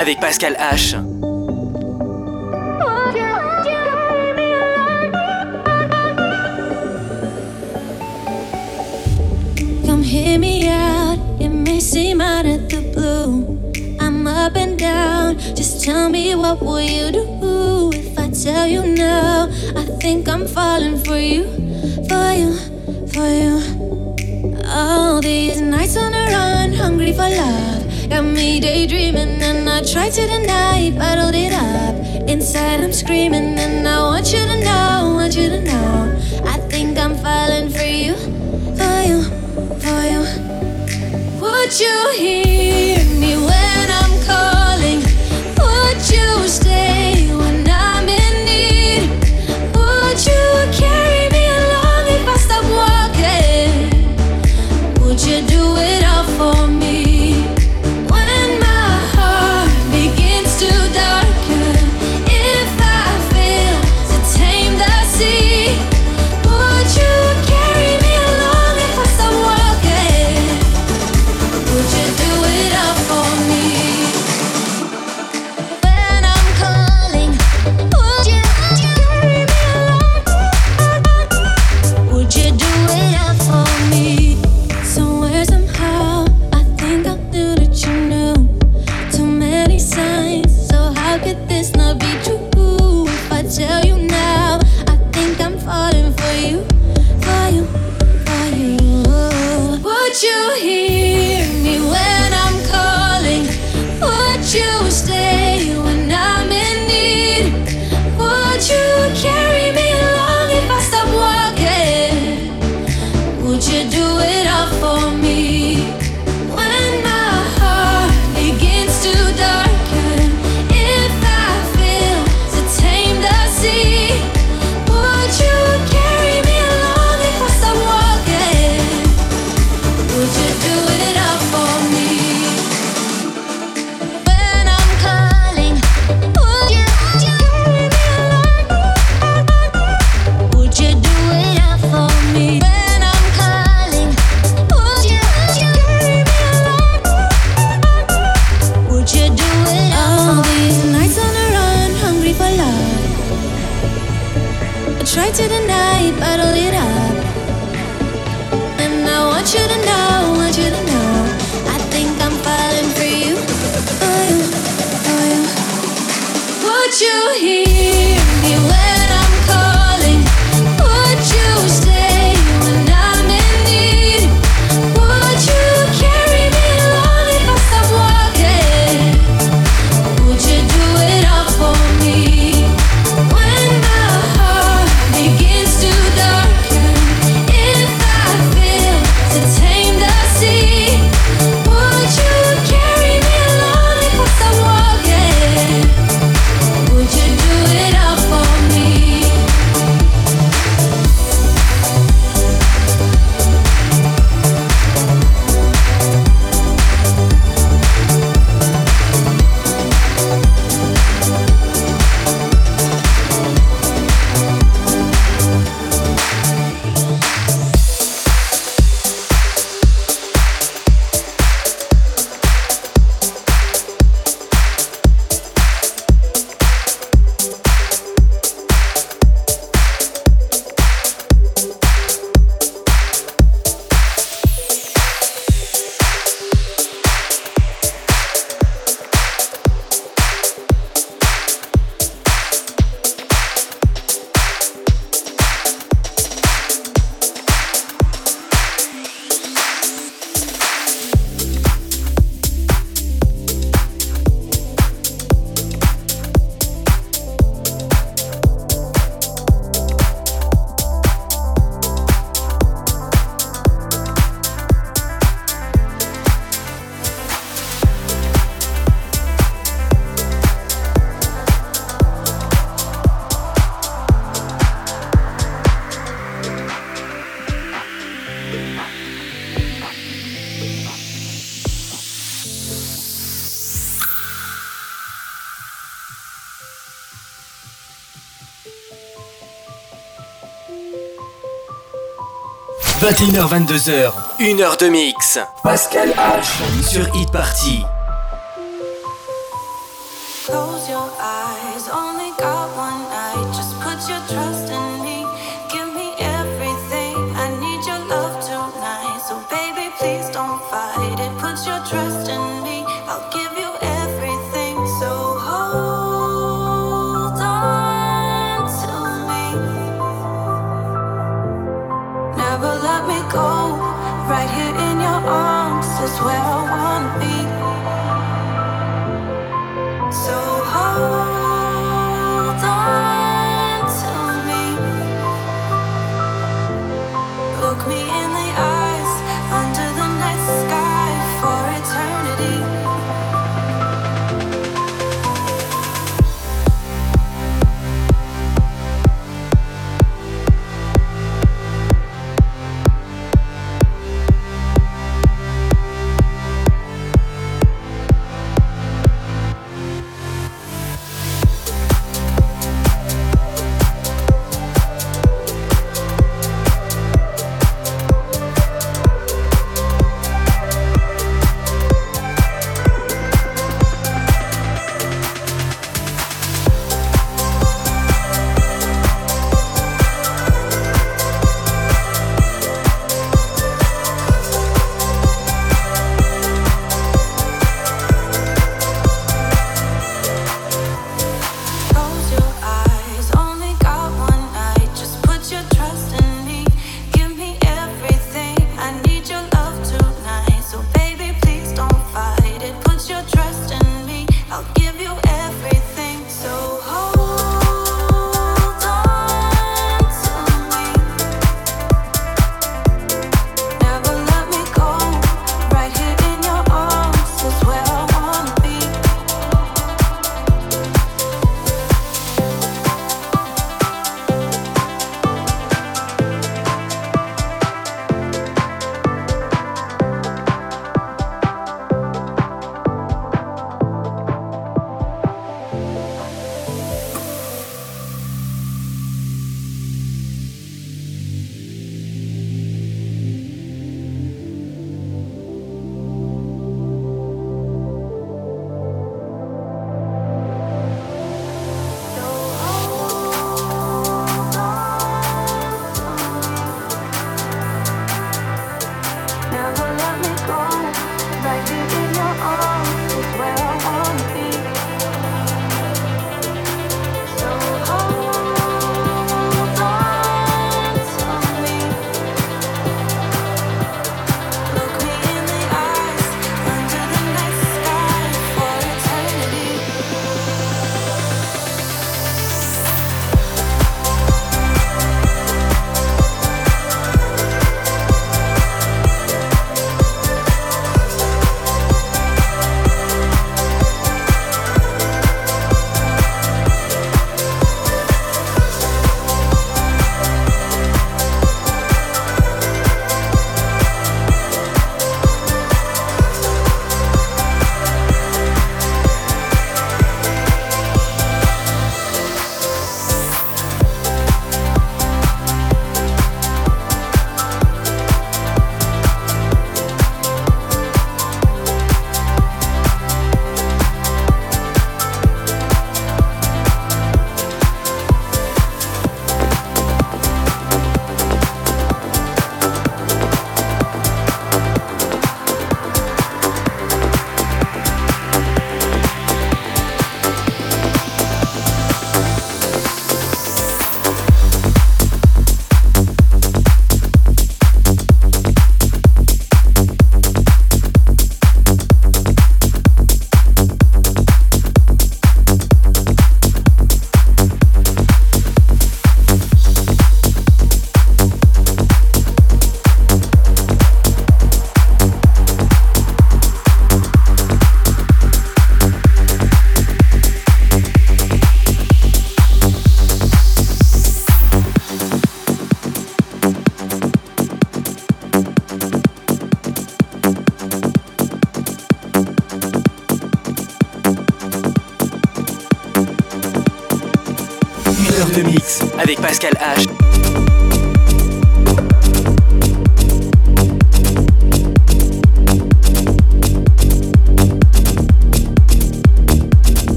avec Pascal H. Come hear me out, it may seem out of the blue. I'm up and down, just tell me what will you do if I tell you now? I think I'm falling for you. tried to deny, bottled it up. Inside I'm screaming, and I want you to know, want you to know. I think I'm falling for you, for you, for you. Would you hear? 21h22h, 1h de mix. Pascal H. Sur Hit Party.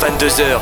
22h.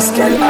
Pascal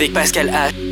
avec Pascal H.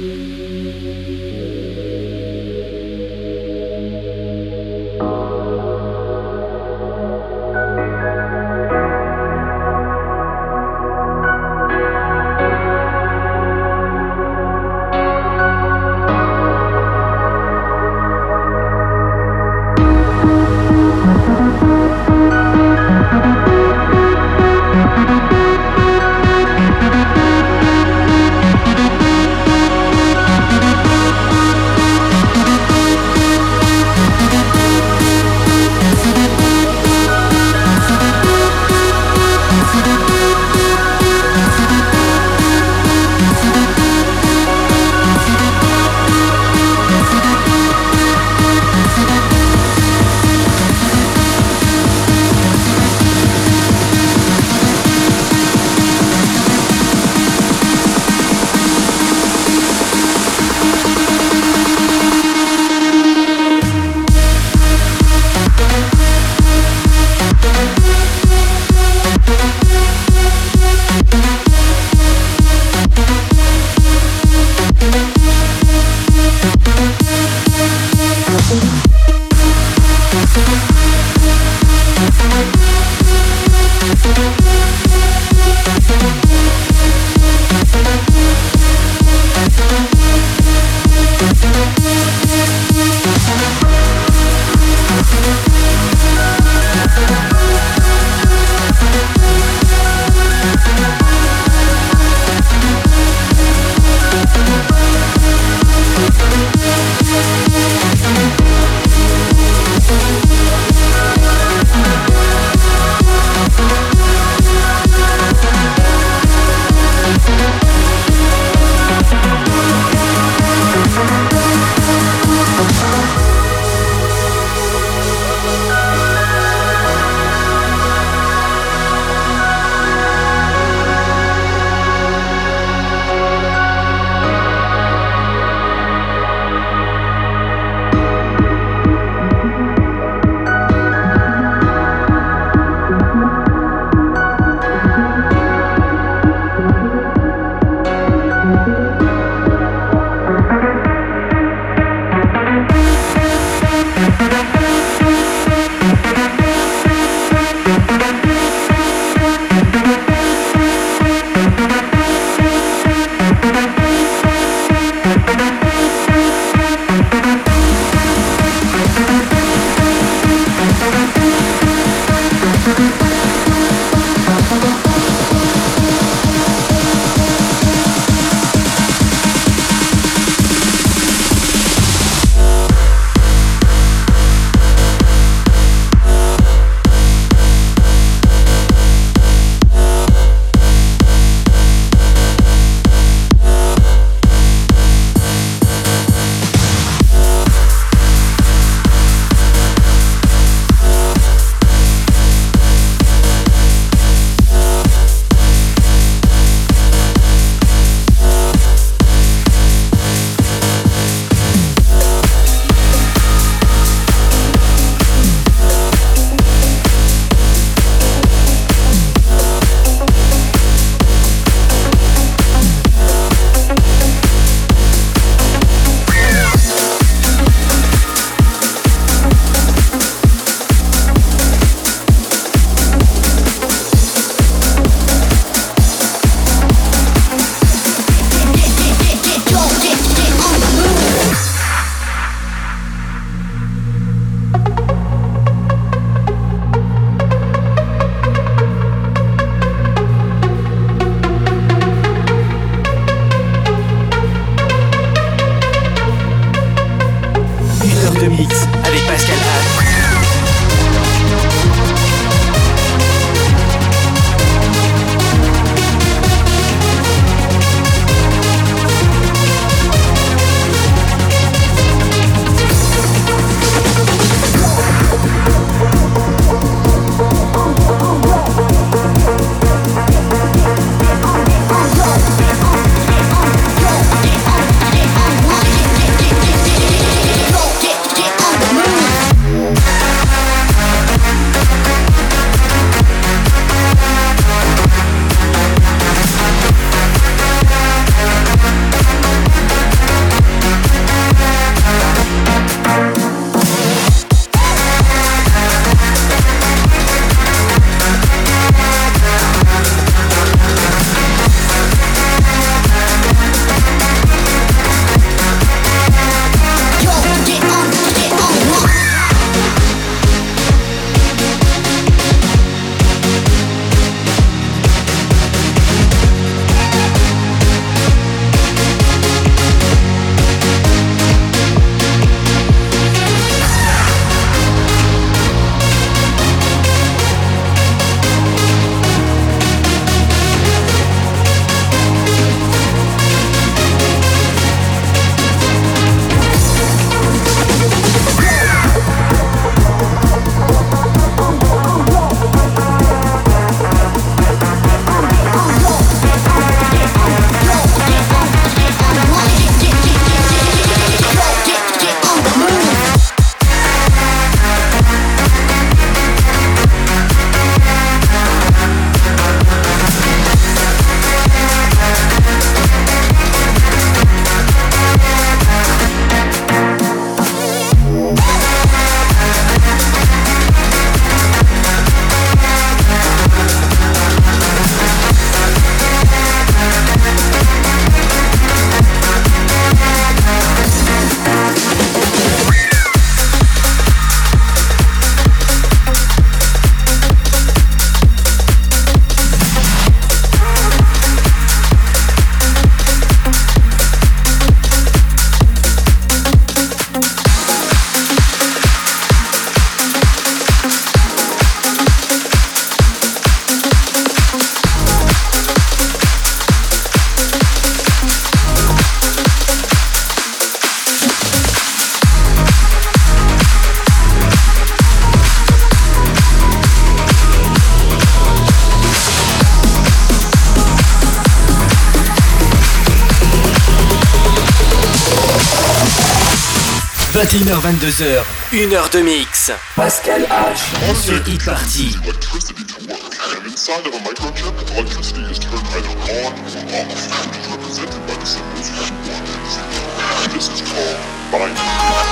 21h22h, 1 heure de mix. Pascal H. Sur Hit Party. electricity to work. And inside of a microchip, electricity is turned either on or off, which is represented by the symbols 1 and 0. This is called binary.